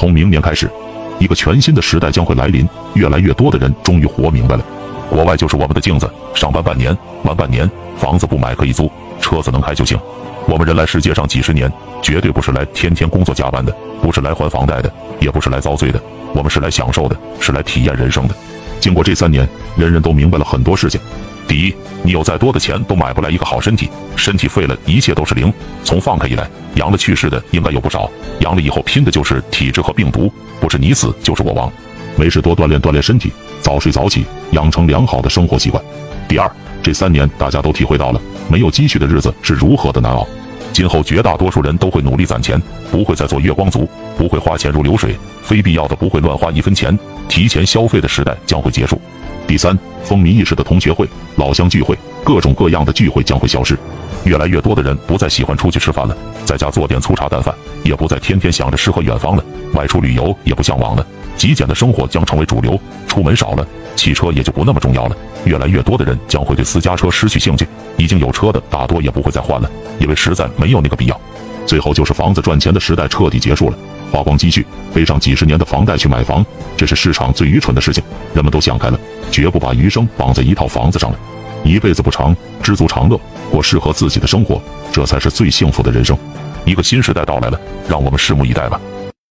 从明年开始，一个全新的时代将会来临。越来越多的人终于活明白了，国外就是我们的镜子。上班半年，玩半年，房子不买可以租，车子能开就行。我们人来世界上几十年，绝对不是来天天工作加班的，不是来还房贷的，也不是来遭罪的。我们是来享受的，是来体验人生的。经过这三年，人人都明白了很多事情。第一，你有再多的钱都买不来一个好身体，身体废了，一切都是零。从放开以来，阳了去世的应该有不少，阳了以后拼的就是体质和病毒，不是你死就是我亡。没事多锻炼锻炼身体，早睡早起，养成良好的生活习惯。第二，这三年大家都体会到了没有积蓄的日子是如何的难熬。今后绝大多数人都会努力攒钱，不会再做月光族，不会花钱如流水，非必要的不会乱花一分钱，提前消费的时代将会结束。第三，风靡一时的同学会、老乡聚会，各种各样的聚会将会消失。越来越多的人不再喜欢出去吃饭了，在家做点粗茶淡饭，也不再天天想着诗和远方了，外出旅游也不向往了。极简的生活将成为主流，出门少了，汽车也就不那么重要了。越来越多的人将会对私家车失去兴趣，已经有车的大多也不会再换了，因为实在没有那个必要。最后就是房子赚钱的时代彻底结束了。花光积蓄，背上几十年的房贷去买房，这是市场最愚蠢的事情。人们都想开了，绝不把余生绑在一套房子上了。一辈子不长，知足常乐，过适合自己的生活，这才是最幸福的人生。一个新时代到来了，让我们拭目以待吧。